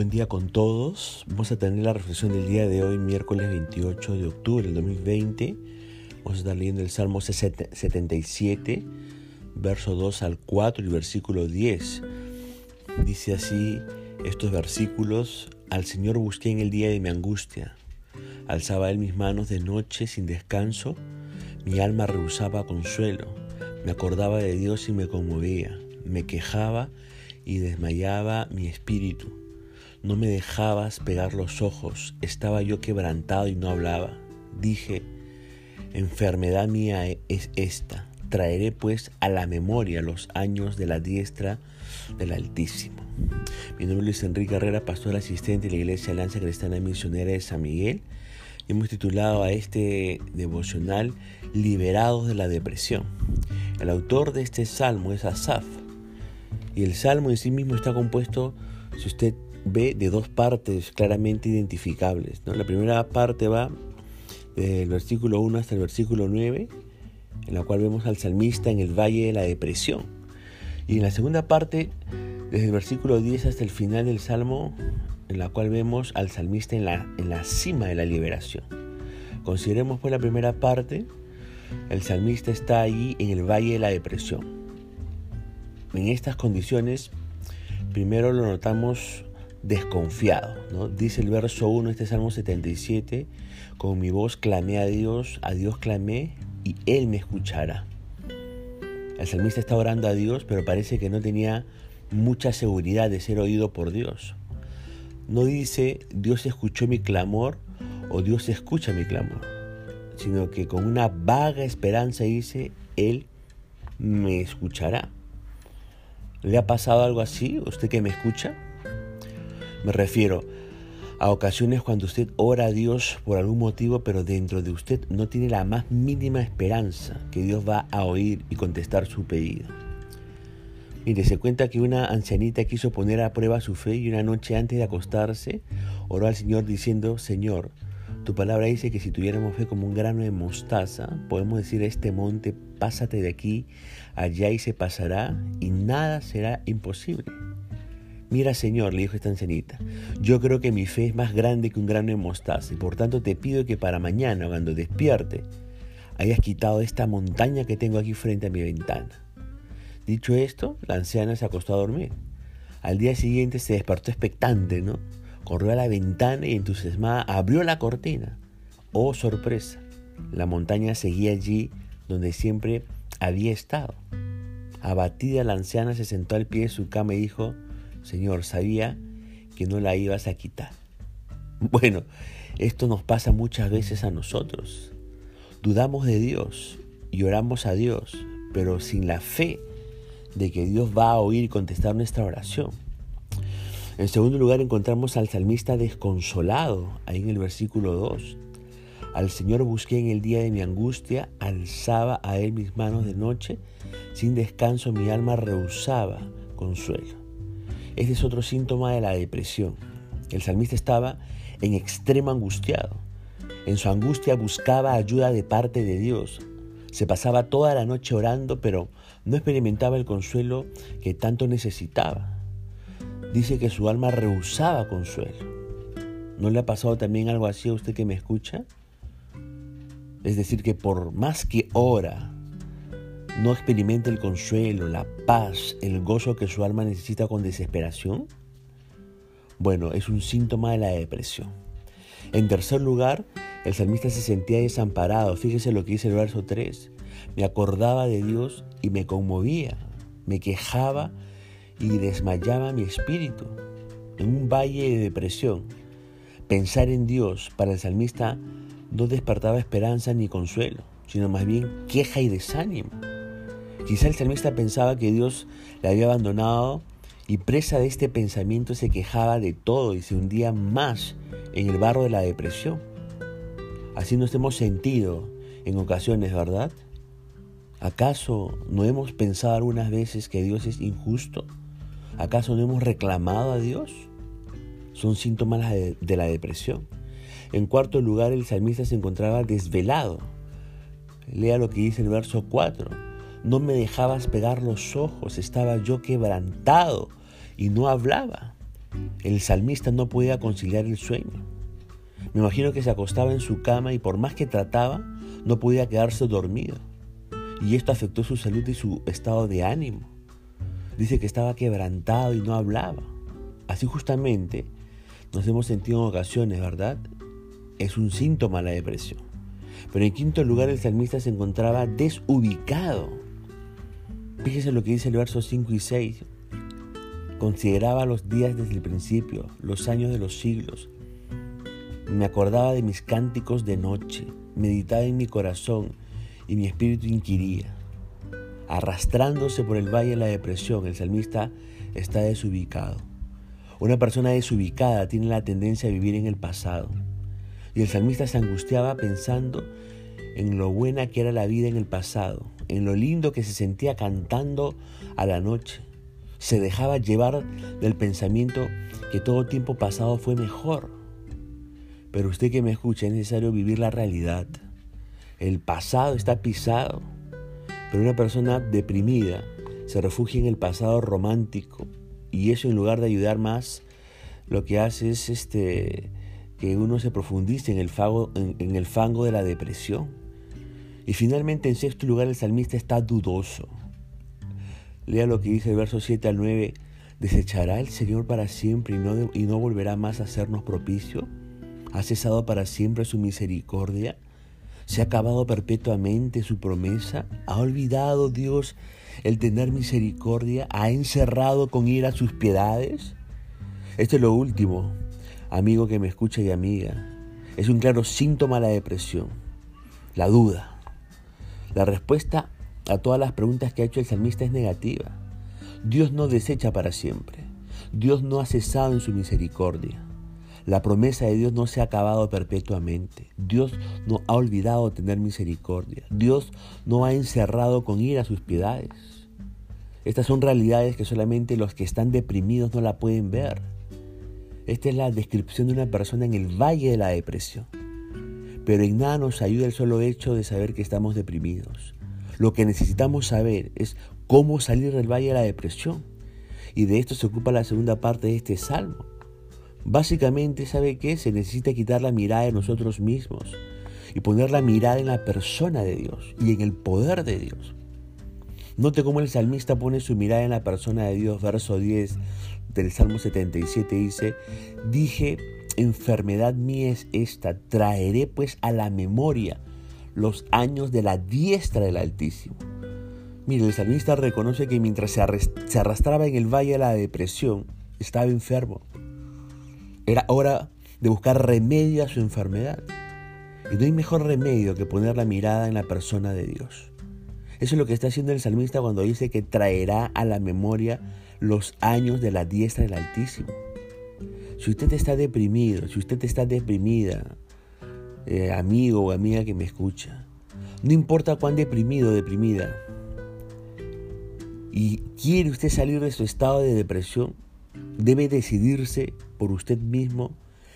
Buen día con todos. Vamos a tener la reflexión del día de hoy, miércoles 28 de octubre del 2020. Vamos a estar leyendo el Salmo 77, verso 2 al 4 y versículo 10. Dice así estos versículos, al Señor busqué en el día de mi angustia. Alzaba él mis manos de noche sin descanso, mi alma rehusaba consuelo, me acordaba de Dios y me conmovía, me quejaba y desmayaba mi espíritu. No me dejabas pegar los ojos, estaba yo quebrantado y no hablaba. Dije, enfermedad mía es esta, traeré pues a la memoria los años de la diestra del Altísimo. Mi nombre es Luis Enrique Herrera, pastor asistente de la Iglesia Alianza Cristiana Misionera de San Miguel. Hemos titulado a este devocional Liberados de la Depresión. El autor de este salmo es Asaf. Y el salmo en sí mismo está compuesto, si usted ve de dos partes claramente identificables. La primera parte va del versículo 1 hasta el versículo 9, en la cual vemos al salmista en el valle de la depresión. Y en la segunda parte, desde el versículo 10 hasta el final del salmo, en la cual vemos al salmista en la, en la cima de la liberación. Consideremos pues la primera parte, el salmista está allí en el valle de la depresión. En estas condiciones, primero lo notamos desconfiado. ¿no? Dice el verso 1, este Salmo 77, con mi voz clamé a Dios, a Dios clamé y Él me escuchará. El salmista está orando a Dios, pero parece que no tenía mucha seguridad de ser oído por Dios. No dice Dios escuchó mi clamor o Dios escucha mi clamor, sino que con una vaga esperanza dice, Él me escuchará. ¿Le ha pasado algo así? ¿Usted que me escucha? Me refiero a ocasiones cuando usted ora a Dios por algún motivo, pero dentro de usted no tiene la más mínima esperanza que Dios va a oír y contestar su pedido. Mire, se cuenta que una ancianita quiso poner a prueba su fe y una noche antes de acostarse oró al Señor diciendo, Señor, tu palabra dice que si tuviéramos fe como un grano de mostaza, podemos decir a este monte, pásate de aquí, allá y se pasará, y nada será imposible. Mira, Señor, le dijo esta ancianita, yo creo que mi fe es más grande que un grano de mostaza y por tanto te pido que para mañana, cuando despierte, hayas quitado esta montaña que tengo aquí frente a mi ventana. Dicho esto, la anciana se acostó a dormir. Al día siguiente se despertó expectante, ¿no? Corrió a la ventana y entusiasmada abrió la cortina. Oh, sorpresa, la montaña seguía allí donde siempre había estado. Abatida la anciana se sentó al pie de su cama y dijo, Señor, sabía que no la ibas a quitar. Bueno, esto nos pasa muchas veces a nosotros. Dudamos de Dios y oramos a Dios, pero sin la fe de que Dios va a oír y contestar nuestra oración. En segundo lugar encontramos al salmista desconsolado, ahí en el versículo 2. Al Señor busqué en el día de mi angustia, alzaba a Él mis manos de noche, sin descanso mi alma rehusaba consuelo. Este es otro síntoma de la depresión. El salmista estaba en extremo angustiado. En su angustia buscaba ayuda de parte de Dios. Se pasaba toda la noche orando, pero no experimentaba el consuelo que tanto necesitaba. Dice que su alma rehusaba consuelo. ¿No le ha pasado también algo así a usted que me escucha? Es decir, que por más que ora, no experimenta el consuelo, la paz, el gozo que su alma necesita con desesperación? Bueno, es un síntoma de la depresión. En tercer lugar, el salmista se sentía desamparado. Fíjese lo que dice el verso 3. Me acordaba de Dios y me conmovía, me quejaba y desmayaba mi espíritu. En un valle de depresión, pensar en Dios para el salmista no despertaba esperanza ni consuelo, sino más bien queja y desánimo. Quizá el salmista pensaba que Dios le había abandonado y presa de este pensamiento se quejaba de todo y se hundía más en el barro de la depresión. Así nos hemos sentido en ocasiones, ¿verdad? ¿Acaso no hemos pensado algunas veces que Dios es injusto? ¿Acaso no hemos reclamado a Dios? Son síntomas de la depresión. En cuarto lugar, el salmista se encontraba desvelado. Lea lo que dice el verso 4 no me dejabas pegar los ojos, estaba yo quebrantado y no hablaba. el salmista no podía conciliar el sueño. Me imagino que se acostaba en su cama y por más que trataba, no podía quedarse dormido. Y esto afectó su salud y su estado de ánimo. Dice que estaba quebrantado y no hablaba. Así justamente nos hemos sentido en ocasiones, ¿verdad? Es un síntoma la depresión. Pero en quinto lugar el salmista se encontraba desubicado. Fíjese lo que dice el verso 5 y 6. Consideraba los días desde el principio, los años de los siglos. Me acordaba de mis cánticos de noche, meditaba en mi corazón y mi espíritu inquiría. Arrastrándose por el valle de la depresión, el salmista está desubicado. Una persona desubicada tiene la tendencia a vivir en el pasado. Y el salmista se angustiaba pensando en lo buena que era la vida en el pasado, en lo lindo que se sentía cantando a la noche. Se dejaba llevar del pensamiento que todo tiempo pasado fue mejor. Pero usted que me escucha, es necesario vivir la realidad. El pasado está pisado, pero una persona deprimida se refugia en el pasado romántico y eso en lugar de ayudar más, lo que hace es este, que uno se profundice en el, fango, en, el fango de la depresión. Y finalmente en sexto lugar el salmista está dudoso. Lea lo que dice el verso 7 al 9. ¿Desechará el Señor para siempre y no, y no volverá más a hacernos propicio? ¿Ha cesado para siempre su misericordia? ¿Se ha acabado perpetuamente su promesa? ¿Ha olvidado Dios el tener misericordia? ¿Ha encerrado con ira sus piedades? Esto es lo último, amigo que me escucha y amiga. Es un claro síntoma de la depresión, la duda. La respuesta a todas las preguntas que ha hecho el salmista es negativa. Dios no desecha para siempre. Dios no ha cesado en su misericordia. La promesa de Dios no se ha acabado perpetuamente. Dios no ha olvidado tener misericordia. Dios no ha encerrado con ira sus piedades. Estas son realidades que solamente los que están deprimidos no la pueden ver. Esta es la descripción de una persona en el valle de la depresión. Pero en nada nos ayuda el solo hecho de saber que estamos deprimidos. Lo que necesitamos saber es cómo salir del valle de la depresión. Y de esto se ocupa la segunda parte de este salmo. Básicamente, ¿sabe qué? Se necesita quitar la mirada de nosotros mismos y poner la mirada en la persona de Dios y en el poder de Dios. Note cómo el salmista pone su mirada en la persona de Dios. Verso 10 del Salmo 77 dice, dije, enfermedad mía es esta, traeré pues a la memoria los años de la diestra del Altísimo. Mire, el salmista reconoce que mientras se arrastraba en el valle de la depresión, estaba enfermo. Era hora de buscar remedio a su enfermedad. Y no hay mejor remedio que poner la mirada en la persona de Dios. Eso es lo que está haciendo el salmista cuando dice que traerá a la memoria los años de la diestra del Altísimo. Si usted está deprimido, si usted está deprimida, eh, amigo o amiga que me escucha, no importa cuán deprimido o deprimida, y quiere usted salir de su estado de depresión, debe decidirse por usted mismo,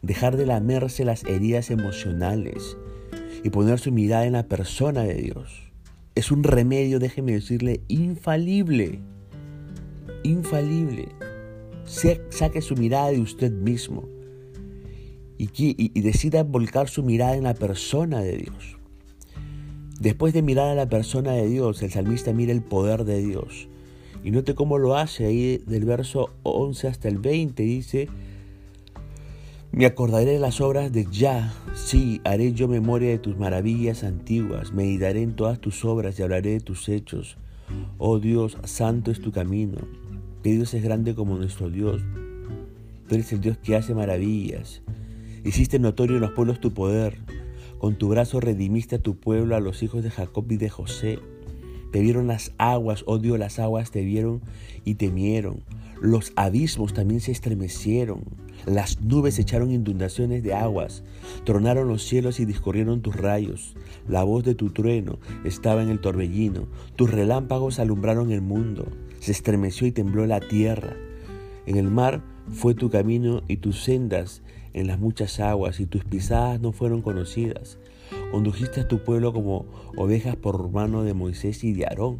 dejar de lamerse las heridas emocionales y poner su mirada en la persona de Dios. Es un remedio, déjeme decirle, infalible. Infalible. Saque su mirada de usted mismo y, y, decida volcar su mirada en la persona de Dios. Después de mirar a la persona de Dios, el salmista mira el poder de Dios. Y note cómo lo hace ahí del verso 11 hasta el 20. Dice, me acordaré de las obras de Yah, sí, haré yo memoria de tus maravillas antiguas, meditaré en todas tus obras y hablaré de tus hechos. Oh Dios, santo es tu camino, que Dios es grande como nuestro Dios. Tú eres el Dios que hace maravillas. Hiciste notorio en los pueblos tu poder. Con tu brazo redimiste a tu pueblo, a los hijos de Jacob y de José. Te vieron las aguas, oh Dios, las aguas te vieron y temieron. Los abismos también se estremecieron. Las nubes echaron inundaciones de aguas, tronaron los cielos y discurrieron tus rayos. La voz de tu trueno estaba en el torbellino, tus relámpagos alumbraron el mundo, se estremeció y tembló la tierra. En el mar fue tu camino y tus sendas en las muchas aguas, y tus pisadas no fueron conocidas. Condujiste a tu pueblo como ovejas por mano de Moisés y de Aarón.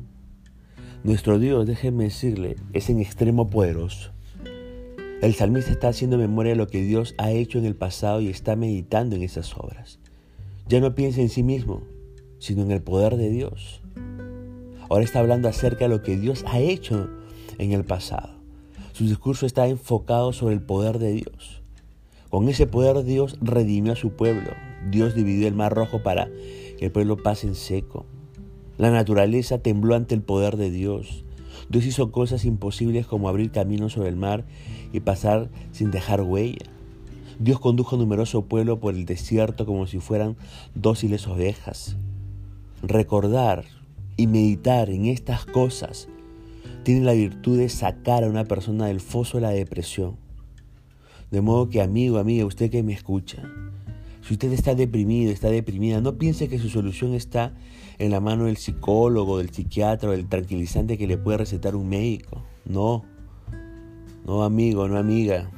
Nuestro Dios, déjenme decirle, es en extremo poderoso. El salmista está haciendo memoria de lo que Dios ha hecho en el pasado y está meditando en esas obras. Ya no piensa en sí mismo, sino en el poder de Dios. Ahora está hablando acerca de lo que Dios ha hecho en el pasado. Su discurso está enfocado sobre el poder de Dios. Con ese poder Dios redimió a su pueblo. Dios dividió el mar rojo para que el pueblo pase en seco. La naturaleza tembló ante el poder de Dios. Dios hizo cosas imposibles como abrir caminos sobre el mar y pasar sin dejar huella. Dios condujo a numeroso pueblo por el desierto como si fueran dóciles ovejas. Recordar y meditar en estas cosas tiene la virtud de sacar a una persona del foso de la depresión. De modo que amigo, amiga, usted que me escucha, si usted está deprimido, está deprimida, no piense que su solución está en la mano del psicólogo, del psiquiatra o del tranquilizante que le puede recetar un médico. No, no amigo, no amiga,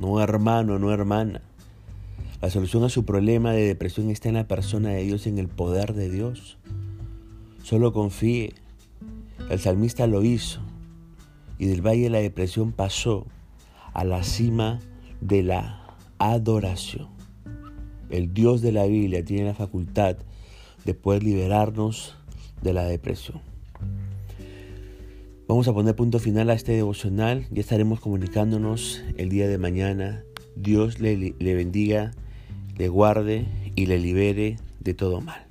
no hermano, no hermana. La solución a su problema de depresión está en la persona de Dios, en el poder de Dios. Solo confíe. El salmista lo hizo y del valle de la depresión pasó a la cima de la adoración el Dios de la Biblia tiene la facultad de poder liberarnos de la depresión. Vamos a poner punto final a este devocional. Ya estaremos comunicándonos el día de mañana. Dios le, le bendiga, le guarde y le libere de todo mal.